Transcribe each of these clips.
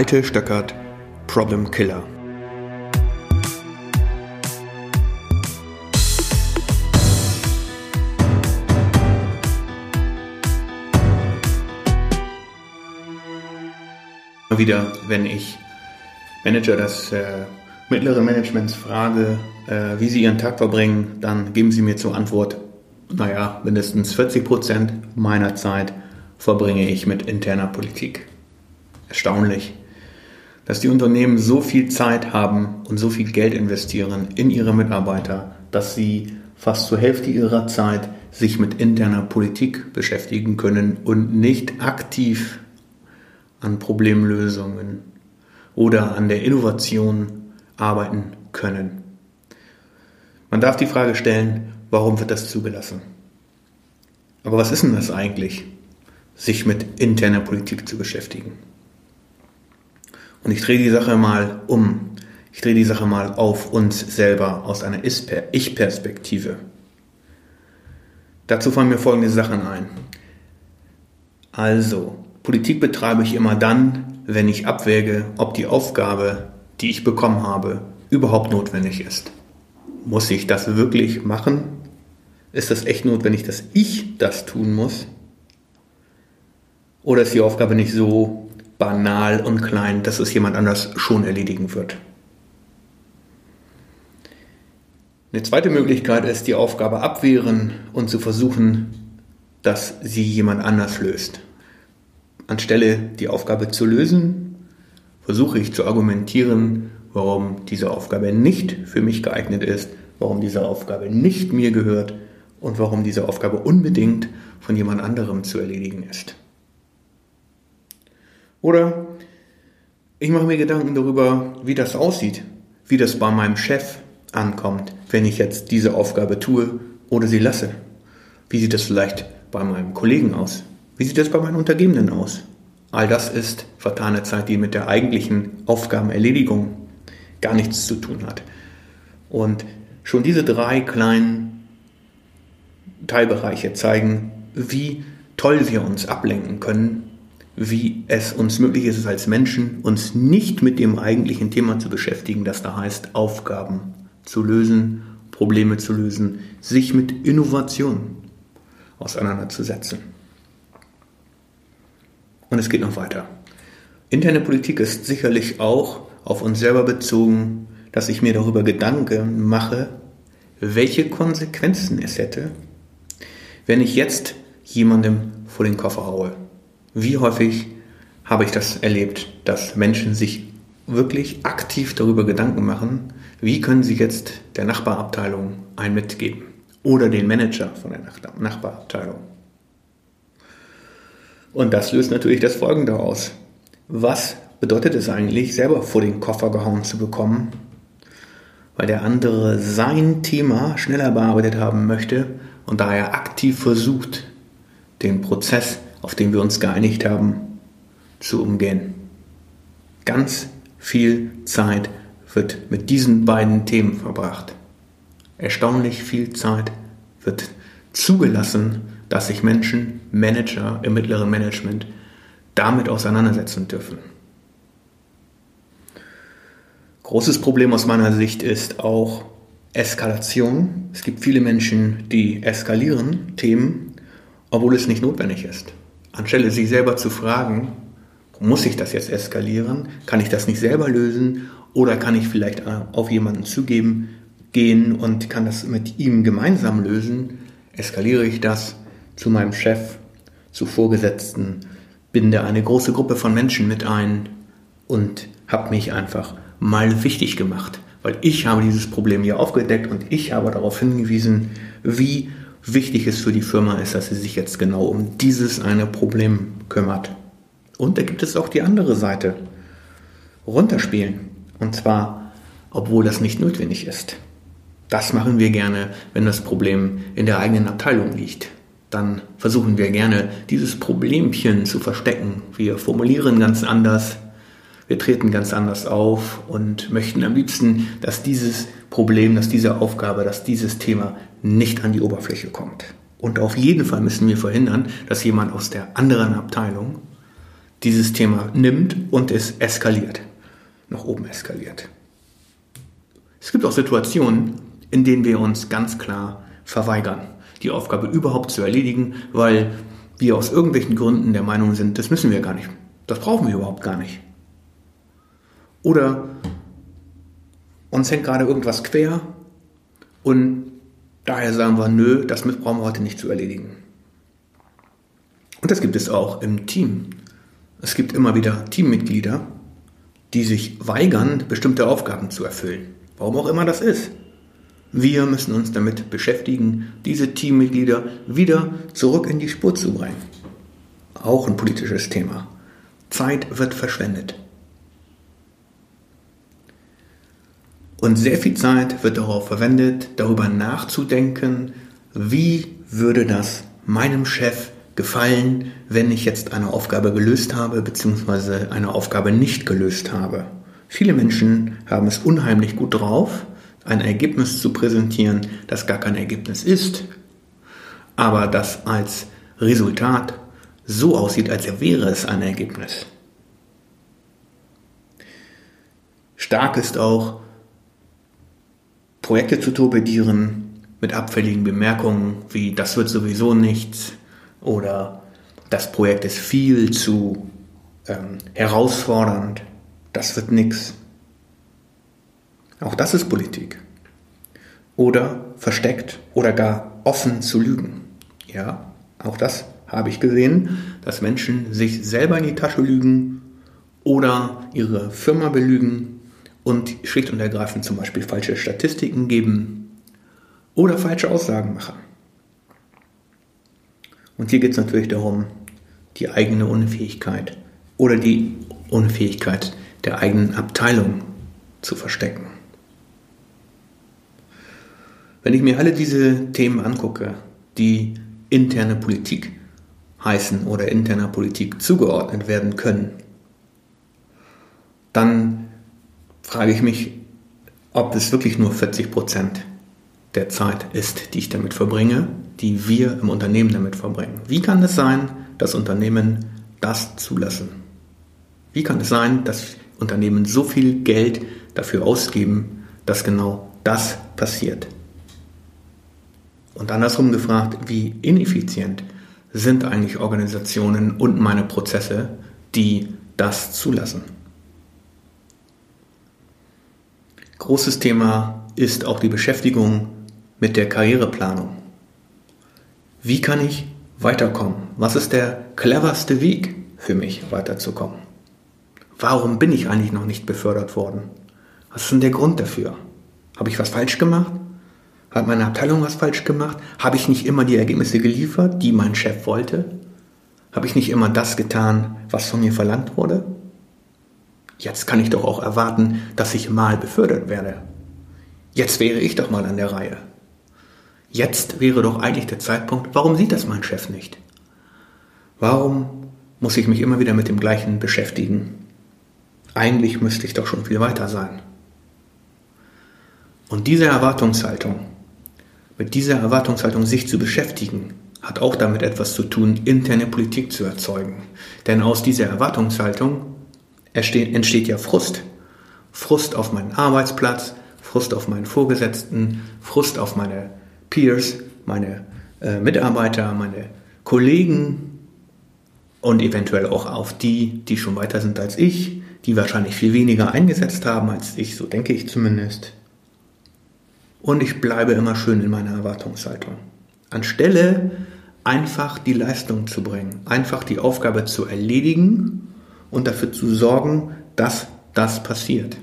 Malte Stöckert, Problem Killer. Wieder, wenn ich Manager des äh, mittleren Managements frage, äh, wie sie ihren Tag verbringen, dann geben sie mir zur Antwort, naja, mindestens 40 Prozent meiner Zeit verbringe ich mit interner Politik. Erstaunlich, dass die Unternehmen so viel Zeit haben und so viel Geld investieren in ihre Mitarbeiter, dass sie fast zur Hälfte ihrer Zeit sich mit interner Politik beschäftigen können und nicht aktiv an Problemlösungen oder an der Innovation arbeiten können. Man darf die Frage stellen, warum wird das zugelassen? Aber was ist denn das eigentlich, sich mit interner Politik zu beschäftigen? Und ich drehe die Sache mal um. Ich drehe die Sache mal auf uns selber aus einer Ich-Perspektive. Dazu fallen mir folgende Sachen ein. Also, Politik betreibe ich immer dann, wenn ich abwäge, ob die Aufgabe, die ich bekommen habe, überhaupt notwendig ist. Muss ich das wirklich machen? Ist das echt notwendig, dass ich das tun muss? Oder ist die Aufgabe nicht so banal und klein, dass es jemand anders schon erledigen wird? Eine zweite Möglichkeit ist, die Aufgabe abwehren und zu versuchen, dass sie jemand anders löst. Anstelle die Aufgabe zu lösen, versuche ich zu argumentieren, warum diese Aufgabe nicht für mich geeignet ist, warum diese Aufgabe nicht mir gehört und warum diese Aufgabe unbedingt von jemand anderem zu erledigen ist. Oder ich mache mir Gedanken darüber, wie das aussieht, wie das bei meinem Chef ankommt, wenn ich jetzt diese Aufgabe tue oder sie lasse. Wie sieht das vielleicht bei meinem Kollegen aus? Wie sieht das bei meinen Untergebenen aus? All das ist vertane Zeit, die mit der eigentlichen Aufgabenerledigung gar nichts zu tun hat. Und schon diese drei kleinen Teilbereiche zeigen, wie toll wir uns ablenken können, wie es uns möglich ist, als Menschen uns nicht mit dem eigentlichen Thema zu beschäftigen, das da heißt, Aufgaben zu lösen, Probleme zu lösen, sich mit Innovation auseinanderzusetzen. Und es geht noch weiter. Interne Politik ist sicherlich auch auf uns selber bezogen, dass ich mir darüber Gedanken mache, welche Konsequenzen es hätte, wenn ich jetzt jemandem vor den Koffer haue. Wie häufig habe ich das erlebt, dass Menschen sich wirklich aktiv darüber Gedanken machen, wie können sie jetzt der Nachbarabteilung ein mitgeben oder den Manager von der Nachbarabteilung. Und das löst natürlich das Folgende aus. Was bedeutet es eigentlich, selber vor den Koffer gehauen zu bekommen, weil der andere sein Thema schneller bearbeitet haben möchte und daher aktiv versucht, den Prozess, auf den wir uns geeinigt haben, zu umgehen. Ganz viel Zeit wird mit diesen beiden Themen verbracht. Erstaunlich viel Zeit wird zugelassen, dass sich Menschen, Manager im mittleren Management damit auseinandersetzen dürfen. Großes Problem aus meiner Sicht ist auch Eskalation. Es gibt viele Menschen, die eskalieren Themen, obwohl es nicht notwendig ist. Anstelle sich selber zu fragen, muss ich das jetzt eskalieren? Kann ich das nicht selber lösen? Oder kann ich vielleicht auf jemanden zugeben, gehen und kann das mit ihm gemeinsam lösen? Eskaliere ich das? zu meinem Chef, zu Vorgesetzten, binde eine große Gruppe von Menschen mit ein und habe mich einfach mal wichtig gemacht, weil ich habe dieses Problem hier aufgedeckt und ich habe darauf hingewiesen, wie wichtig es für die Firma ist, dass sie sich jetzt genau um dieses eine Problem kümmert. Und da gibt es auch die andere Seite. Runterspielen. Und zwar, obwohl das nicht notwendig ist. Das machen wir gerne, wenn das Problem in der eigenen Abteilung liegt dann versuchen wir gerne, dieses Problemchen zu verstecken. Wir formulieren ganz anders, wir treten ganz anders auf und möchten am liebsten, dass dieses Problem, dass diese Aufgabe, dass dieses Thema nicht an die Oberfläche kommt. Und auf jeden Fall müssen wir verhindern, dass jemand aus der anderen Abteilung dieses Thema nimmt und es eskaliert, nach oben eskaliert. Es gibt auch Situationen, in denen wir uns ganz klar verweigern, die Aufgabe überhaupt zu erledigen, weil wir aus irgendwelchen Gründen der Meinung sind, das müssen wir gar nicht, das brauchen wir überhaupt gar nicht. Oder uns hängt gerade irgendwas quer und daher sagen wir, nö, das brauchen wir heute nicht zu erledigen. Und das gibt es auch im Team. Es gibt immer wieder Teammitglieder, die sich weigern, bestimmte Aufgaben zu erfüllen. Warum auch immer das ist. Wir müssen uns damit beschäftigen, diese Teammitglieder wieder zurück in die Spur zu bringen. Auch ein politisches Thema. Zeit wird verschwendet. Und sehr viel Zeit wird darauf verwendet, darüber nachzudenken, wie würde das meinem Chef gefallen, wenn ich jetzt eine Aufgabe gelöst habe, beziehungsweise eine Aufgabe nicht gelöst habe. Viele Menschen haben es unheimlich gut drauf, ein Ergebnis zu präsentieren, das gar kein Ergebnis ist, aber das als Resultat so aussieht, als wäre es ein Ergebnis. Stark ist auch, Projekte zu torpedieren mit abfälligen Bemerkungen wie das wird sowieso nichts oder das Projekt ist viel zu ähm, herausfordernd, das wird nichts. Auch das ist Politik. Oder versteckt oder gar offen zu lügen. Ja, auch das habe ich gesehen, dass Menschen sich selber in die Tasche lügen oder ihre Firma belügen und schlicht und ergreifend zum Beispiel falsche Statistiken geben oder falsche Aussagen machen. Und hier geht es natürlich darum, die eigene Unfähigkeit oder die Unfähigkeit der eigenen Abteilung zu verstecken. Wenn ich mir alle diese Themen angucke, die interne Politik heißen oder interner Politik zugeordnet werden können, dann frage ich mich, ob es wirklich nur 40 Prozent der Zeit ist, die ich damit verbringe, die wir im Unternehmen damit verbringen. Wie kann es sein, dass Unternehmen das zulassen? Wie kann es sein, dass Unternehmen so viel Geld dafür ausgeben, dass genau das passiert? Und andersrum gefragt, wie ineffizient sind eigentlich Organisationen und meine Prozesse, die das zulassen? Großes Thema ist auch die Beschäftigung mit der Karriereplanung. Wie kann ich weiterkommen? Was ist der cleverste Weg für mich weiterzukommen? Warum bin ich eigentlich noch nicht befördert worden? Was ist denn der Grund dafür? Habe ich was falsch gemacht? Hat meine Abteilung was falsch gemacht? Habe ich nicht immer die Ergebnisse geliefert, die mein Chef wollte? Habe ich nicht immer das getan, was von mir verlangt wurde? Jetzt kann ich doch auch erwarten, dass ich mal befördert werde. Jetzt wäre ich doch mal an der Reihe. Jetzt wäre doch eigentlich der Zeitpunkt, warum sieht das mein Chef nicht? Warum muss ich mich immer wieder mit dem gleichen beschäftigen? Eigentlich müsste ich doch schon viel weiter sein. Und diese Erwartungshaltung, mit dieser Erwartungshaltung sich zu beschäftigen, hat auch damit etwas zu tun, interne Politik zu erzeugen. Denn aus dieser Erwartungshaltung entsteht ja Frust. Frust auf meinen Arbeitsplatz, Frust auf meinen Vorgesetzten, Frust auf meine Peers, meine äh, Mitarbeiter, meine Kollegen und eventuell auch auf die, die schon weiter sind als ich, die wahrscheinlich viel weniger eingesetzt haben als ich, so denke ich zumindest. Und ich bleibe immer schön in meiner Erwartungshaltung. Anstelle einfach die Leistung zu bringen, einfach die Aufgabe zu erledigen und dafür zu sorgen, dass das passiert.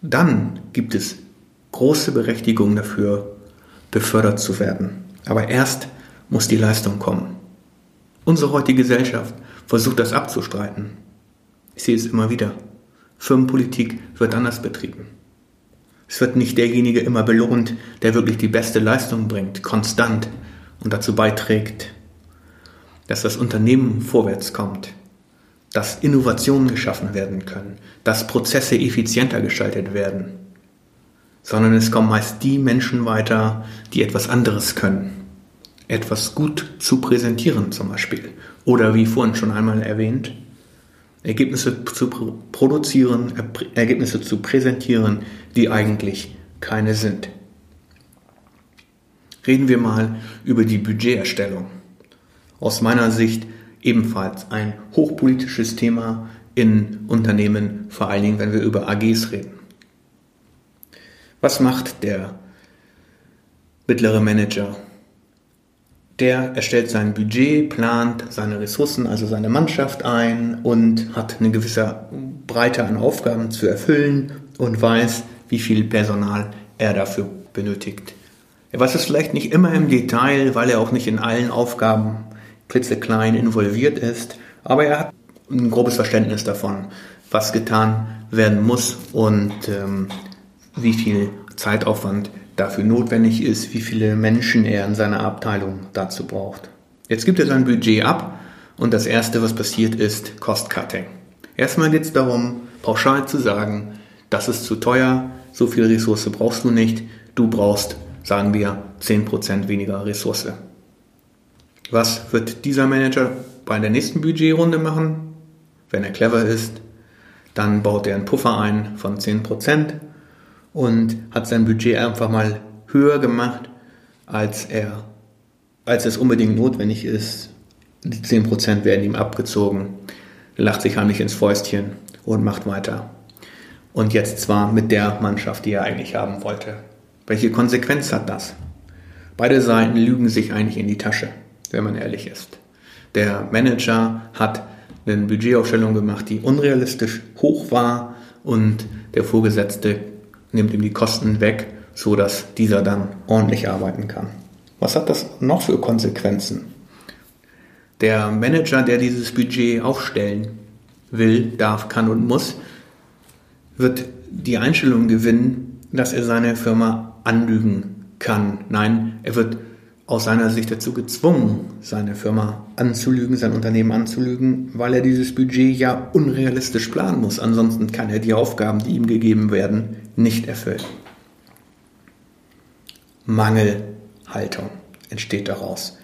Dann gibt es große Berechtigung dafür, befördert zu werden. Aber erst muss die Leistung kommen. Unsere heutige Gesellschaft versucht das abzustreiten. Ich sehe es immer wieder. Firmenpolitik wird anders betrieben. Es wird nicht derjenige immer belohnt, der wirklich die beste Leistung bringt, konstant und dazu beiträgt, dass das Unternehmen vorwärts kommt, dass Innovationen geschaffen werden können, dass Prozesse effizienter gestaltet werden, sondern es kommen meist die Menschen weiter, die etwas anderes können, etwas gut zu präsentieren zum Beispiel oder wie vorhin schon einmal erwähnt, Ergebnisse zu produzieren, Ergebnisse zu präsentieren, die eigentlich keine sind. Reden wir mal über die Budgeterstellung. Aus meiner Sicht ebenfalls ein hochpolitisches Thema in Unternehmen, vor allen Dingen, wenn wir über AGs reden. Was macht der mittlere Manager? Der erstellt sein Budget, plant seine Ressourcen, also seine Mannschaft ein und hat eine gewisse Breite an Aufgaben zu erfüllen und weiß, wie viel Personal er dafür benötigt. Er weiß es vielleicht nicht immer im Detail, weil er auch nicht in allen Aufgaben klitzeklein involviert ist, aber er hat ein grobes Verständnis davon, was getan werden muss und ähm, wie viel Zeitaufwand dafür notwendig ist, wie viele Menschen er in seiner Abteilung dazu braucht. Jetzt gibt er sein Budget ab und das Erste, was passiert, ist Cost-Cutting. Erstmal geht es darum, pauschal zu sagen, das ist zu teuer, so viel Ressource brauchst du nicht, du brauchst, sagen wir, 10% weniger Ressource. Was wird dieser Manager bei der nächsten Budgetrunde machen? Wenn er clever ist, dann baut er einen Puffer ein von 10% und hat sein Budget einfach mal höher gemacht, als er, als es unbedingt notwendig ist. Die 10% werden ihm abgezogen, lacht sich heimlich ins Fäustchen und macht weiter. Und jetzt zwar mit der Mannschaft, die er eigentlich haben wollte. Welche Konsequenz hat das? Beide Seiten lügen sich eigentlich in die Tasche wenn man ehrlich ist. Der Manager hat eine Budgetaufstellung gemacht, die unrealistisch hoch war und der Vorgesetzte nimmt ihm die Kosten weg, so dass dieser dann ordentlich arbeiten kann. Was hat das noch für Konsequenzen? Der Manager, der dieses Budget aufstellen will, darf, kann und muss, wird die Einstellung gewinnen, dass er seine Firma anlügen kann. Nein, er wird aus seiner Sicht dazu gezwungen, seine Firma anzulügen, sein Unternehmen anzulügen, weil er dieses Budget ja unrealistisch planen muss. Ansonsten kann er die Aufgaben, die ihm gegeben werden, nicht erfüllen. Mangelhaltung entsteht daraus.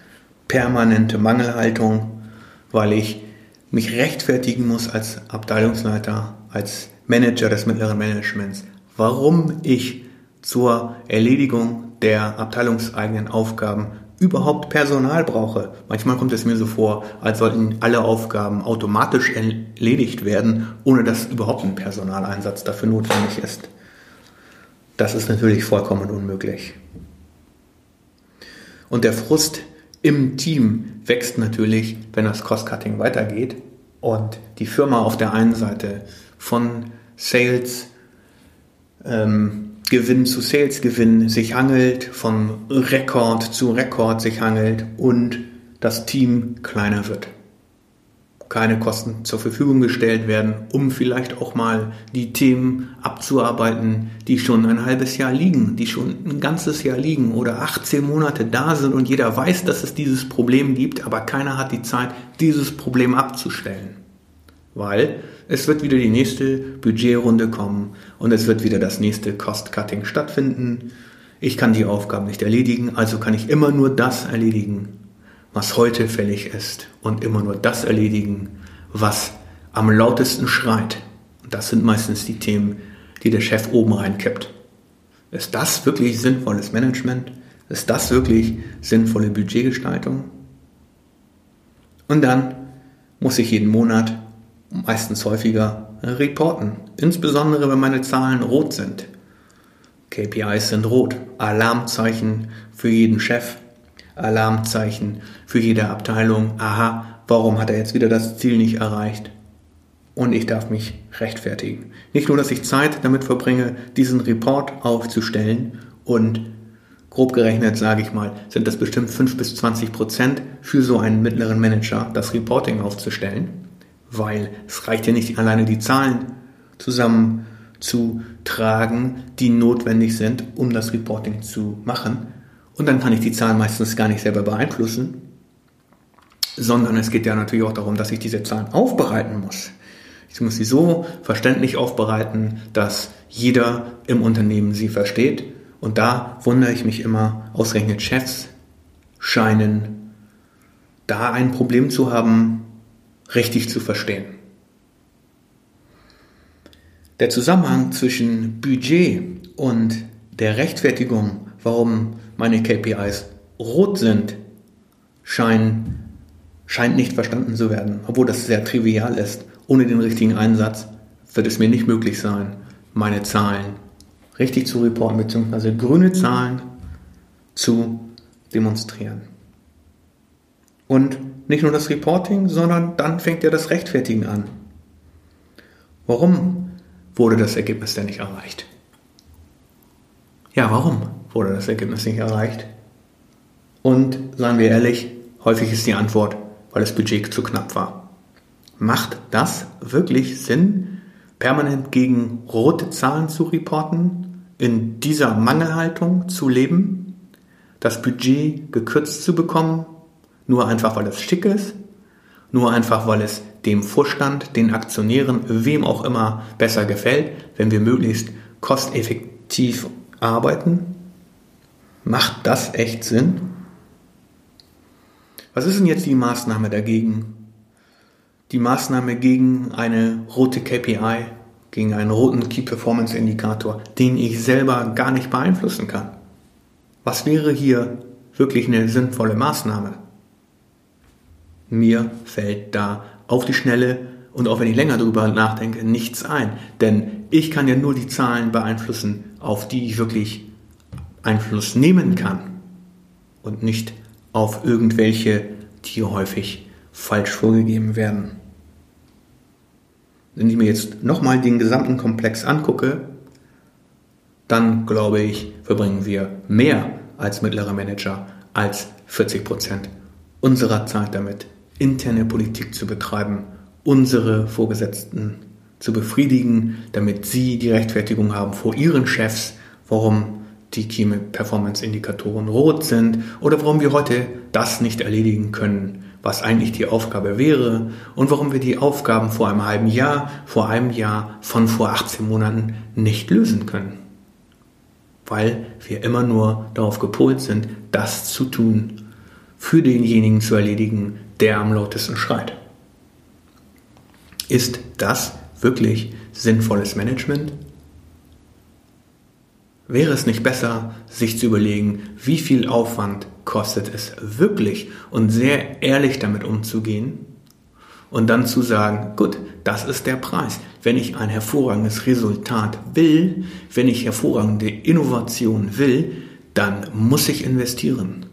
Permanente Mangelhaltung, weil ich mich rechtfertigen muss als Abteilungsleiter, als Manager des mittleren Managements, warum ich zur Erledigung der abteilungseigenen Aufgaben überhaupt Personal brauche. Manchmal kommt es mir so vor, als sollten alle Aufgaben automatisch erledigt werden, ohne dass überhaupt ein Personaleinsatz dafür notwendig ist. Das ist natürlich vollkommen unmöglich. Und der Frust im Team wächst natürlich, wenn das Cost-Cutting weitergeht und die Firma auf der einen Seite von Sales ähm, Gewinn zu Sales-Gewinn sich hangelt, von Rekord zu Rekord sich hangelt und das Team kleiner wird. Keine Kosten zur Verfügung gestellt werden, um vielleicht auch mal die Themen abzuarbeiten, die schon ein halbes Jahr liegen, die schon ein ganzes Jahr liegen oder 18 Monate da sind und jeder weiß, dass es dieses Problem gibt, aber keiner hat die Zeit, dieses Problem abzustellen. Weil es wird wieder die nächste Budgetrunde kommen und es wird wieder das nächste Cost-Cutting stattfinden. Ich kann die Aufgaben nicht erledigen, also kann ich immer nur das erledigen, was heute fällig ist und immer nur das erledigen, was am lautesten schreit. Und das sind meistens die Themen, die der Chef oben reinkippt. Ist das wirklich sinnvolles Management? Ist das wirklich sinnvolle Budgetgestaltung? Und dann muss ich jeden Monat meistens häufiger äh, reporten. Insbesondere wenn meine Zahlen rot sind. KPIs sind rot. Alarmzeichen für jeden Chef. Alarmzeichen für jede Abteilung. Aha, warum hat er jetzt wieder das Ziel nicht erreicht? Und ich darf mich rechtfertigen. Nicht nur, dass ich Zeit damit verbringe, diesen Report aufzustellen und grob gerechnet, sage ich mal, sind das bestimmt 5 bis 20 Prozent für so einen mittleren Manager, das Reporting aufzustellen weil es reicht ja nicht alleine die Zahlen zusammenzutragen, die notwendig sind, um das Reporting zu machen. Und dann kann ich die Zahlen meistens gar nicht selber beeinflussen, sondern es geht ja natürlich auch darum, dass ich diese Zahlen aufbereiten muss. Ich muss sie so verständlich aufbereiten, dass jeder im Unternehmen sie versteht. Und da wundere ich mich immer, ausgerechnet Chefs scheinen da ein Problem zu haben, richtig zu verstehen. Der Zusammenhang zwischen Budget und der Rechtfertigung, warum meine KPIs rot sind, scheint, scheint nicht verstanden zu werden, obwohl das sehr trivial ist. Ohne den richtigen Einsatz wird es mir nicht möglich sein, meine Zahlen richtig zu reporten, beziehungsweise grüne Zahlen zu demonstrieren. Und nicht nur das Reporting, sondern dann fängt ja das Rechtfertigen an. Warum wurde das Ergebnis denn nicht erreicht? Ja, warum wurde das Ergebnis nicht erreicht? Und seien wir ehrlich, häufig ist die Antwort, weil das Budget zu knapp war. Macht das wirklich Sinn, permanent gegen rote Zahlen zu reporten, in dieser Mangelhaltung zu leben, das Budget gekürzt zu bekommen, nur einfach weil es schick ist, nur einfach weil es dem Vorstand, den Aktionären, wem auch immer besser gefällt, wenn wir möglichst kosteffektiv arbeiten? Macht das echt Sinn? Was ist denn jetzt die Maßnahme dagegen? Die Maßnahme gegen eine rote KPI, gegen einen roten Key Performance Indikator, den ich selber gar nicht beeinflussen kann. Was wäre hier wirklich eine sinnvolle Maßnahme? Mir fällt da auf die Schnelle und auch wenn ich länger darüber nachdenke, nichts ein. Denn ich kann ja nur die Zahlen beeinflussen, auf die ich wirklich Einfluss nehmen kann und nicht auf irgendwelche, die häufig falsch vorgegeben werden. Wenn ich mir jetzt nochmal den gesamten Komplex angucke, dann glaube ich, verbringen wir mehr als mittlere Manager als 40 Prozent unserer Zeit damit, interne Politik zu betreiben, unsere Vorgesetzten zu befriedigen, damit sie die Rechtfertigung haben vor ihren Chefs, warum die Key Performance Indikatoren rot sind oder warum wir heute das nicht erledigen können, was eigentlich die Aufgabe wäre und warum wir die Aufgaben vor einem halben Jahr, vor einem Jahr, von vor 18 Monaten nicht lösen können. Weil wir immer nur darauf gepolt sind, das zu tun, für denjenigen zu erledigen, der am lautesten schreit. Ist das wirklich sinnvolles Management? Wäre es nicht besser, sich zu überlegen, wie viel Aufwand kostet es wirklich und sehr ehrlich damit umzugehen und dann zu sagen, gut, das ist der Preis. Wenn ich ein hervorragendes Resultat will, wenn ich hervorragende Innovation will, dann muss ich investieren.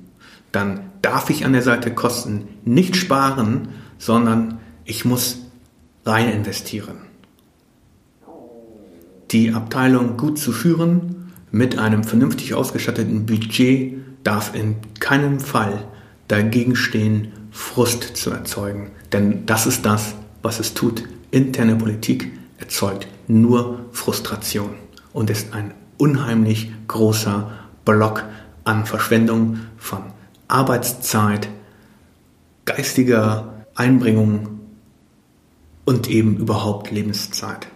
Dann darf ich an der Seite Kosten nicht sparen, sondern ich muss rein investieren. Die Abteilung gut zu führen mit einem vernünftig ausgestatteten Budget darf in keinem Fall dagegen stehen, Frust zu erzeugen. Denn das ist das, was es tut. Interne Politik erzeugt nur Frustration und ist ein unheimlich großer Block an Verschwendung von Arbeitszeit, geistiger Einbringung und eben überhaupt Lebenszeit.